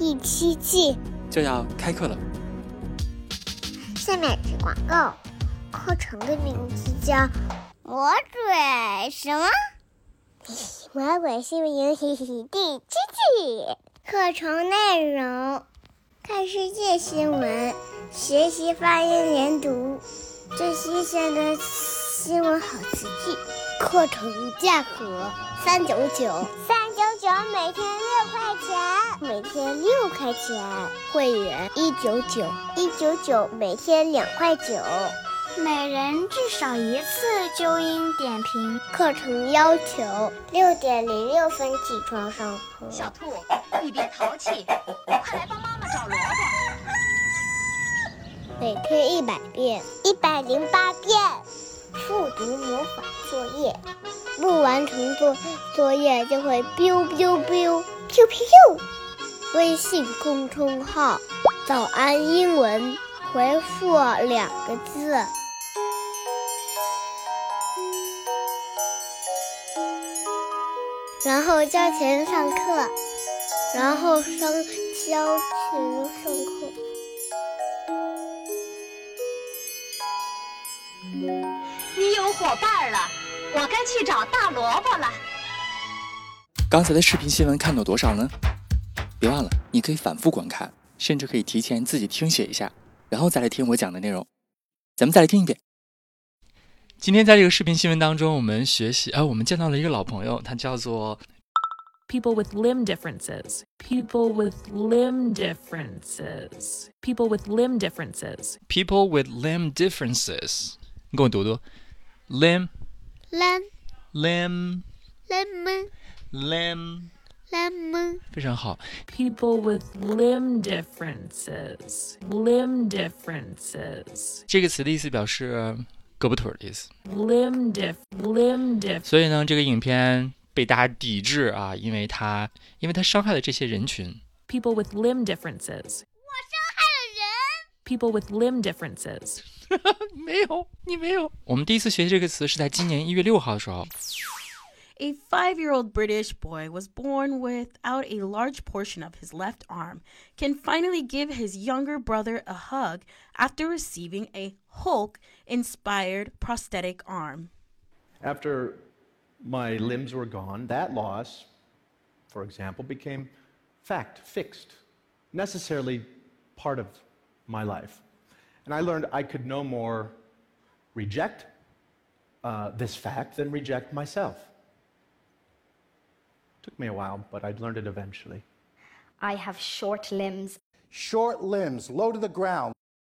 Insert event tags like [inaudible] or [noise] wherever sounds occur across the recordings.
第七季就要开课了。下面是广告，课程的名字叫《魔鬼什么？魔鬼新闻营第七季》。课程内容：看世界新闻，学习发音连读，最新鲜的新闻好词句。课程价格三九九。九每天六块钱，每天六块钱。会员一九九，一九九每天两块九。每人至少一次纠音点评。课程要求六点零六分起床上课。小兔，你别淘气，快来帮妈妈找萝卜。每天一百遍，一百零八遍。复读魔法作业。不完成作作业就会 biu biu biu biu biu。微信公众号“早安英文”，回复两个字，然后交钱上课，然后上交钱上课。你有伙伴了。我该去找大萝卜了。刚才的视频新闻看到多少呢？别忘了，你可以反复观看，甚至可以提前自己听写一下，然后再来听我讲的内容。咱们再来听一遍。今天在这个视频新闻当中，我们学习，呃，我们见到了一个老朋友，他叫做 people with limb differences. People with limb differences. People with limb differences. People with limb differences. 你跟我读读 ，limb。lam lam lemon lam lemon 非常好。People with limb differences. Limb differences. 这个词的意思表示胳膊腿的意思。Limb diff limb diff. 所以呢，这个影片被大家抵制啊，因为它因为它伤害了这些人群。People with limb differences. 我伤害了人。People with limb differences. 没有，你没有。我们第一次学习这个词是在今年一月六号的时候。 [laughs] A five year old British boy was born without a large portion of his left arm, can finally give his younger brother a hug after receiving a Hulk inspired prosthetic arm. After my limbs were gone, that loss, for example, became fact, fixed, necessarily part of my life. And I learned I could no more reject uh, this fact than reject myself. Took me a while, but I learned it eventually. I have short limbs. Short limbs, low to the ground.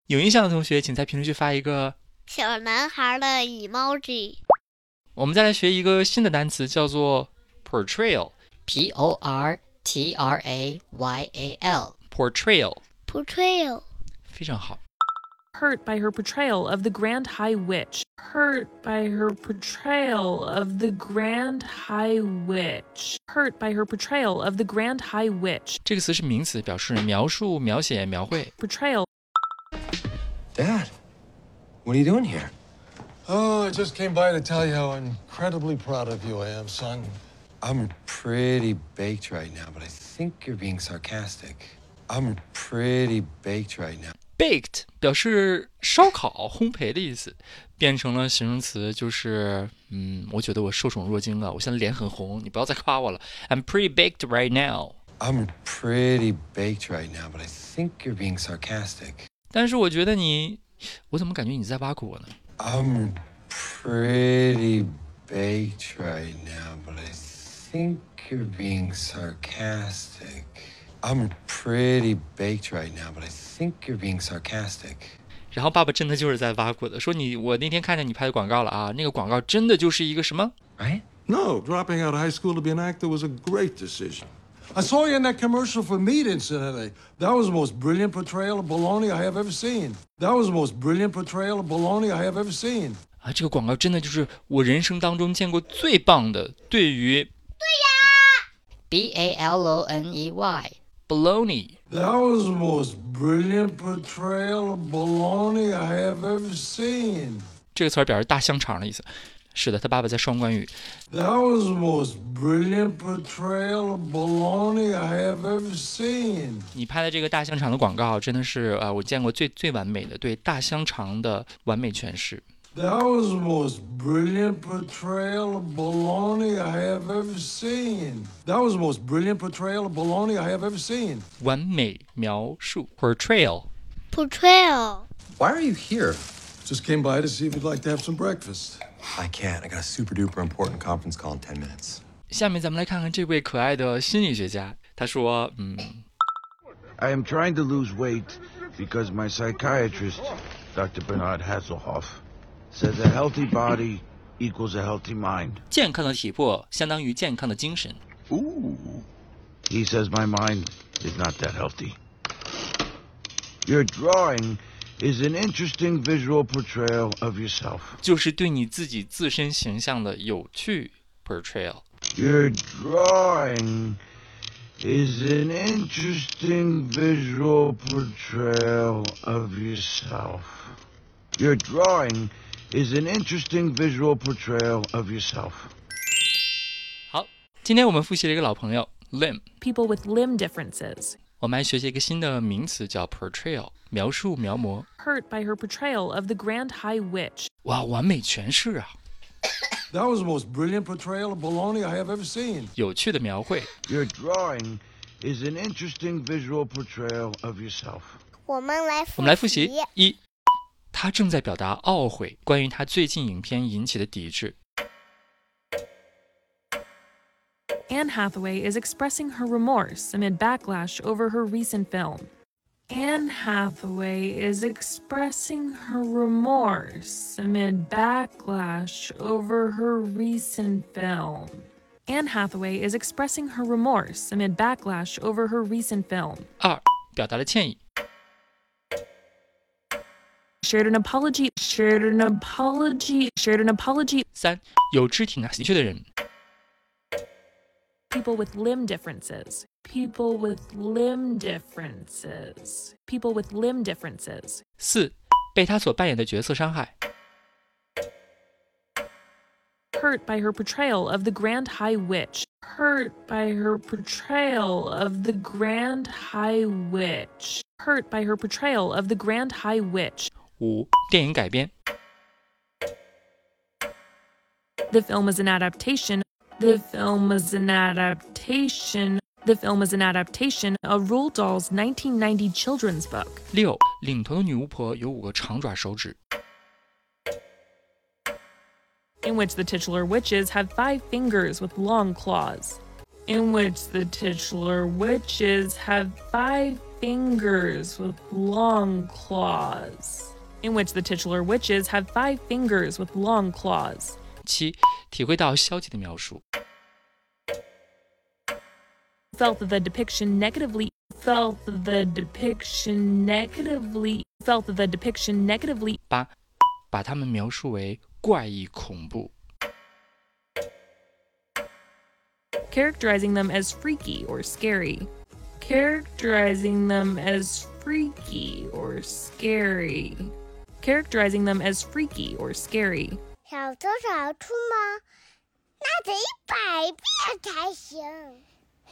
有印象的同学，请在评论区发一个小男孩的 emoji。我们再来学一个新的单词，叫做 portrayal。P O R T R A Y A L. portrayal。portrayal。非常好。 hurt by her portrayal of the Grand High Witch. Hurt by her portrayal of the Grand High Witch. Hurt by her portrayal of the Grand High Witch. 这个词是名词，表示描述、描写、描绘。Portrayal. Dad, what are you doing here? Oh, I just came by to tell you how incredibly proud of you I am, son. I'm pretty baked right now, but I think you're being sarcastic. I'm pretty baked right now. Baked 表示烧烤、烘焙的意思，变成了形容词，就是嗯，我觉得我受宠若惊了，我现在脸很红，你不要再夸我了。I'm pretty baked right now. I'm pretty baked right now, but I think you're being sarcastic. 但是我觉得你，我怎么感觉你在挖苦我呢？I'm pretty baked right now, but I think you're being sarcastic. I'm pretty baked right now, but I think you're being sarcastic. 然后爸爸真的就是在挖苦的，说你我那天看见你拍的广告了啊，那个广告真的就是一个什么？Right? No, dropping out of high school to be an actor was a great decision. I saw you in that commercial for meat incidentally. That was the most brilliant portrayal of baloney I have ever seen. That was the most brilliant portrayal of baloney I have ever seen. 啊，这个广告真的就是我人生当中见过最棒的，对于对呀，B A L O N E Y。Baloney That was the most brilliant portrayal of baloney I have ever seen. 这个词儿表示大香肠的意思。是的，他爸爸在双关语。That was the most brilliant portrayal of baloney I have ever seen. 你拍的这个大香肠的广告真的是啊、呃我见过最最完美的对大香肠的完美诠释。That was the most brilliant portrayal of baloney I have ever seen. That was the most brilliant portrayal of baloney I have ever seen. 完美描述 portrayal。 portrayal. Why are you here? Just came by to see if you'd like to have some breakfast. I can't. I got a super duper important conference call in 10 minutes. 下面咱们来看看这位可爱的心理学家，他说，嗯， I am trying to lose weight because my psychiatrist, Dr. Bernard Hasselhoff, says a healthy body equals a healthy mind. 健康的体魄相当于健康的精神。 Ooh. He says my mind is not that healthy. Your drawing is an interesting visual portrayal of yourself. 就是对你自己自身形象的有趣 portrayal。 Your drawing is an interesting visual portrayal of yourself. Your drawing is an interesting visual portrayal of yourself. 好，今天我们复习了一个老朋友 limb， People with limb differences. 我们还学习一个新的名词叫 portrayal，描述描摹。 Hurt by her portrayal of the Grand High Witch. 哇，完美诠释啊！ That was the most brilliant portrayal of baloney I have ever seen. 有趣的描绘。 Your drawing is an interesting visual portrayal of yourself. 我们来我们来复习一， 他正在表达懊悔，关于他最近影片引起的抵制。 Anne Hathaway is expressing her remorse amid backlash over her recent film. Anne Hathaway is expressing her remorse amid backlash over her recent film. Anne Hathaway is expressing her remorse amid backlash over her recent film. 二，表达了歉意。 Shared an apology, shared an apology, shared an apology. 三，有肢体哪喜鹊的人。 People with limb differences. People with limb differences. People with limb differences. 四，被他所扮演的角色伤害。 Hurt by her portrayal of the Grand High Witch. Hurt by her portrayal of the Grand High Witch. Hurt by her portrayal of the Grand High Witch. 五，电影改编。 The film is an adaptation. The film is an adaptation. The film is an adaptation of Roald Dahl's 1990 children's book. 六，领头的女巫婆有五个长爪手指。 in which the titular witches have five fingers with long claws. In which the titular witches have five fingers with long claws. In which the titular witches have five fingers with long claws. 七，体会到消极的描述。 Felt that the depiction negatively felt that the depiction negatively felt that the depiction negatively 八，把它们描述为怪异恐怖。 characterizing them as freaky or scary. Characterizing them as freaky or scary. Characterizing them as freaky or scary. 少多少出吗？那得一百遍才行。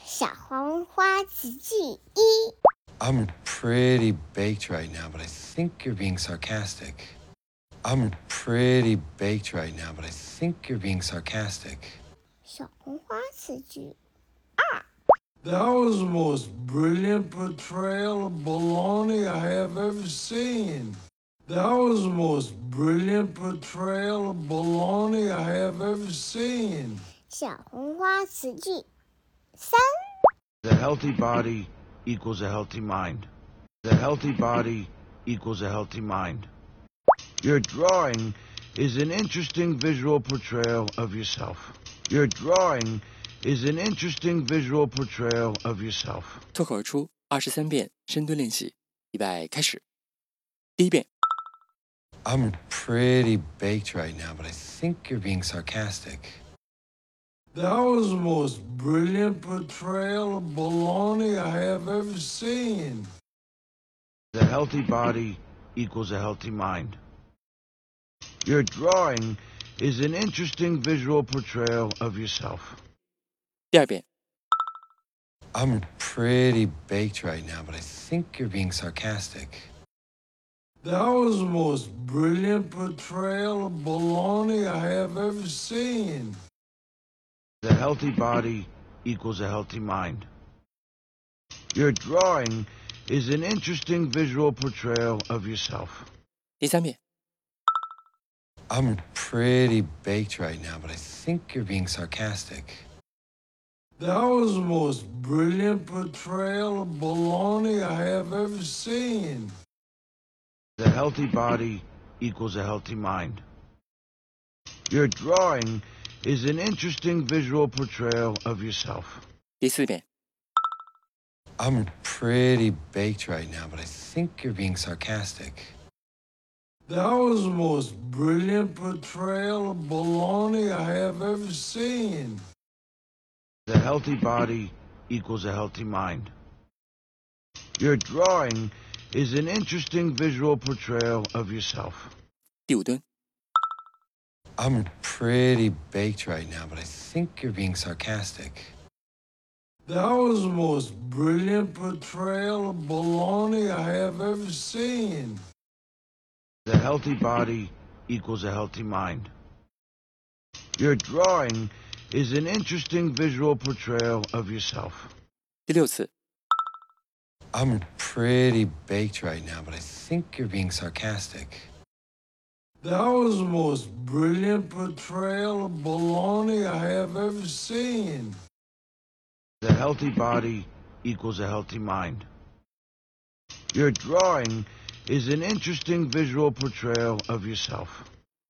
小黄花词句一。 I'm pretty baked right now, but I think you're being sarcastic. I'm pretty baked right now, but I think you're being sarcastic. 小红花词句 That was the most brilliant portrayal of baloney I have ever seen. That was the most brilliant portrayal of baloney I have ever seen. 小红花词句三。 A healthy body equals a healthy mind. A healthy body equals a healthy mind. Your drawing is an interesting visual portrayal of yourself. Your drawing is an interesting visual portrayal of yourself. 脱口而出二十三遍深蹲练习，预备开始。第一遍， I'm pretty baked right now, but I think you're being sarcastic. That was the most brilliant portrayal of baloney I have ever seen. A healthy body equals a healthy mind. Your drawing is an interesting visual portrayal of yourself. 第二遍， I'm pretty baked right now, but I think you're being sarcastic. That was the most brilliant portrayal of baloney I have ever seen. A healthy body equals a healthy mind. Your drawing is an interesting visual portrayal of yourself. 第三遍， I'm pretty baked right now, but I think you're being sarcastic. That was the most brilliant portrayal of baloney I have ever seen. A healthy body equals a healthy mind. Your drawing is an interesting visual portrayal of yourself. 第四遍， I'm pretty baked right now, but I think you're being sarcastic. That was the most brilliant portrayal of baloney I have ever seen. A healthy body equals a healthy mind. Your drawing is an interesting visual portrayal of yourself. 第五蹲， I'm pretty baked right now, but I think you're being sarcastic. That was the most brilliant portrayal of baloney I have ever seen. A healthy body equals a healthy mind. Your drawing is an interesting visual portrayal of yourself. 第六次， I'm pretty baked right now, but I think you're being sarcastic. That was the most brilliant portrayal of baloney I have ever seen. A healthy body equals a healthy mind. Your drawing is an interesting visual portrayal of yourself.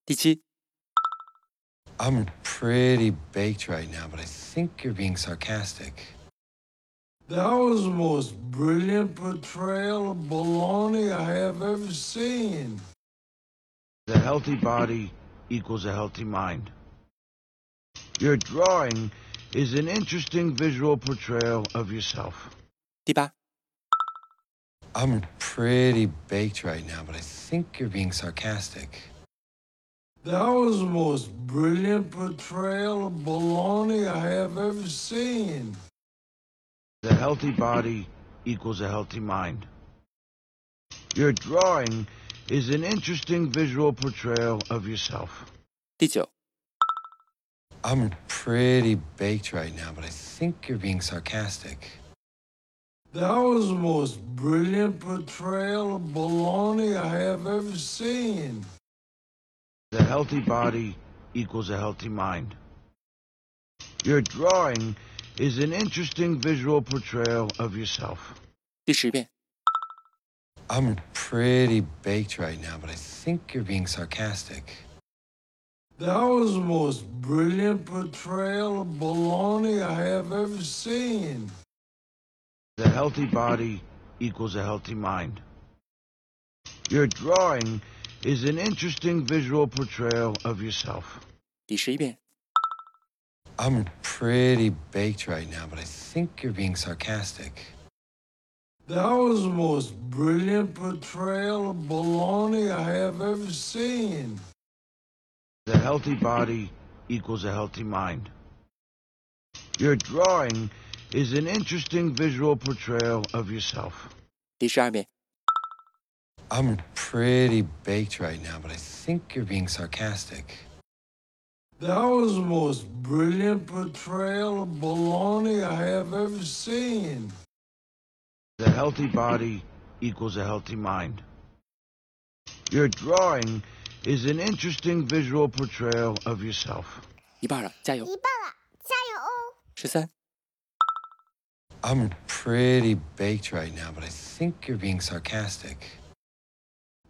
第七，I'm pretty baked right now, but I think you're being sarcastic. That was the most brilliant portrayal of baloney I have ever seen. A healthy body equals a healthy mind. Your drawing is an interesting visual portrayal of yourself. 第八，I'm pretty baked right now, but I think you're being sarcastic. That was the most brilliant portrayal of baloney I have ever seen. A healthy body equals a healthy mind. Your drawing is an interesting visual portrayal of yourself. 第九，I'm pretty baked right now, but I think you're being sarcastic. That was the most brilliant portrayal of baloney I have ever seen. A healthy body equals a healthy mind. Your drawing is an interesting visual portrayal of yourself. 第十遍， I'm pretty baked right now, but I think you're being sarcastic. That was the most brilliant portrayal of baloney I have ever seen. A healthy body equals a healthy mind. Your drawing is an interesting visual portrayal of yourself. 第十一遍， I'm pretty baked right now, but I think you're being sarcastic. That was the most brilliant portrayal of baloney I have ever seen. A healthy body equals a healthy mind. Your drawing is an interesting visual portrayal of yourself. 第十二遍， I'm pretty baked right now, but I think you're being sarcastic. That was the most brilliant portrayal of baloney I have ever seen. A healthy body equals a healthy mind. Your drawing is an interesting visual portrayal of yourself. 一半了，加油！一半了，加油哦！十三、 I'm pretty baked right now, but I think you're being sarcastic.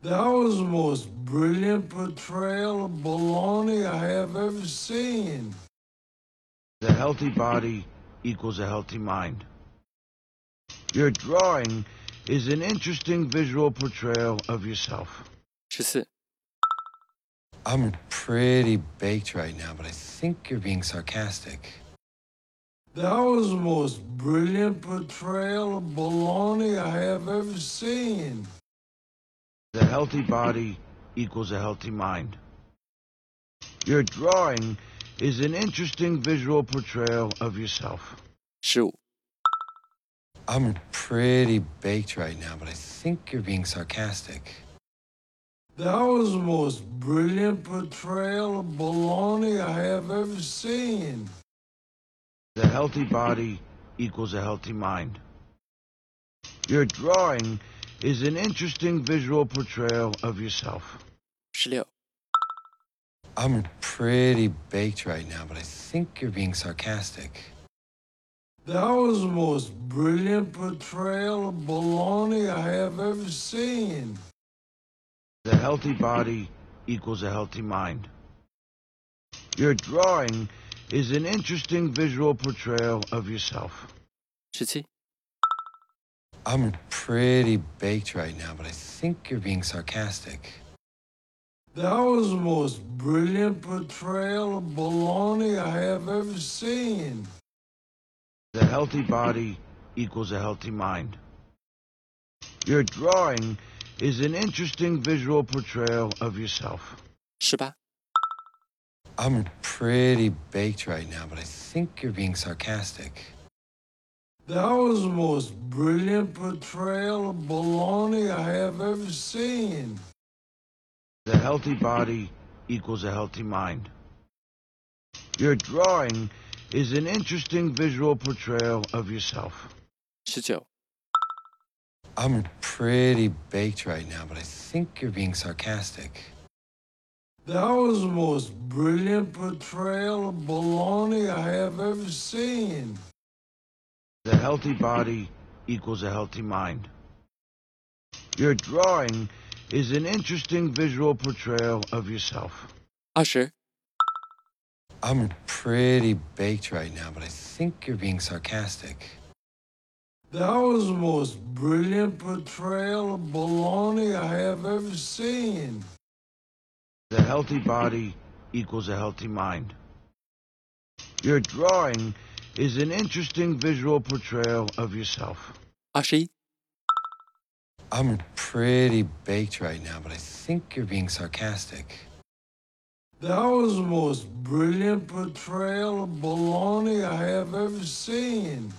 That was the most brilliant portrayal of baloney I have ever seen. The healthy body equals a healthy mind. Your drawing is an interesting visual portrayal of yourself. 十四、I'm pretty baked right now, but I think you're being sarcastic. That was the most brilliant portrayal of baloney I have ever seen. The healthy body equals a healthy mind. Your drawing is an interesting visual portrayal of yourself. 十五、I'm pretty baked right now, but I think you're being sarcastic. That was the most brilliant portrayal of baloney I have ever seen. The healthy body equals a healthy mind. Your drawing is an interesting visual portrayal of yourself. I'm pretty baked right now, but I think you're being sarcastic. That was the most brilliant portrayal of baloney I have ever seen. A healthy body equals a healthy mind. Your drawing is an interesting visual portrayal of yourself. 17. I'm pretty baked right now, but I think you're being sarcastic. That was the most brilliant portrayal of baloney I have ever seen. The healthy body equals a healthy mind. Your drawing is an interesting visual portrayal of yourself. 十八、I'm pretty baked right now, but I think you're being sarcastic. That was the most brilliant portrayal of baloney I have ever seen. The healthy body equals a healthy mind. Your drawing is an interesting visual portrayal of yourself. 十九、I'm pretty baked right now, but I think you're being sarcastic. That was the most brilliant portrayal of baloney I have ever seen. The healthy body equals a healthy mind. Your drawing is an interesting visual portrayal of yourself. 二十、I'm pretty baked right now, but I think you're being sarcastic. That was the most brilliant portrayal of baloney I have ever seen. The healthy body equals a healthy mind. Your drawing is an interesting visual portrayal of yourself. Ashi? I'm pretty baked right now, but I think you're being sarcastic. That was the most brilliant portrayal of baloney I have ever seen.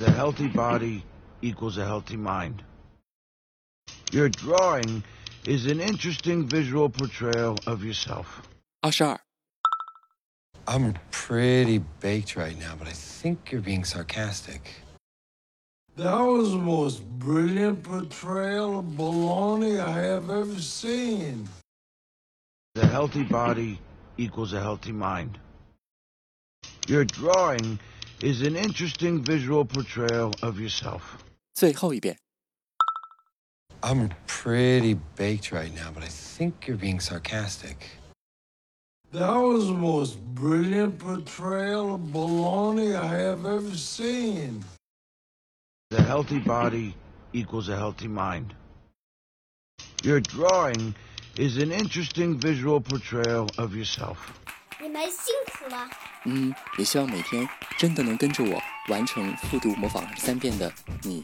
A healthy body equals a healthy mind. Your drawing is an interesting visual portrayal of yourself. Ashar. I'm pretty baked right now, but I think you're being sarcastic. That was the most brilliant portrayal of baloney I have ever seen. The healthy body equals a healthy mind. Your drawing is an interesting visual portrayal of yourself. 最后一遍。 I'm pretty baked right now, but I think you're being sarcastic. That was the most brilliant portrayal of baloney I have ever seen. The healthy body equals a healthy mind. Your drawing is an interesting visual portrayal of yourself. 你们辛苦了。嗯，也希望每天真的能跟着我完成复读模仿二十三遍的你，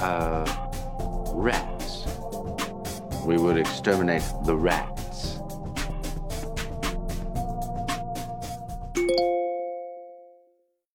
Uh, rats. We would exterminate the rat.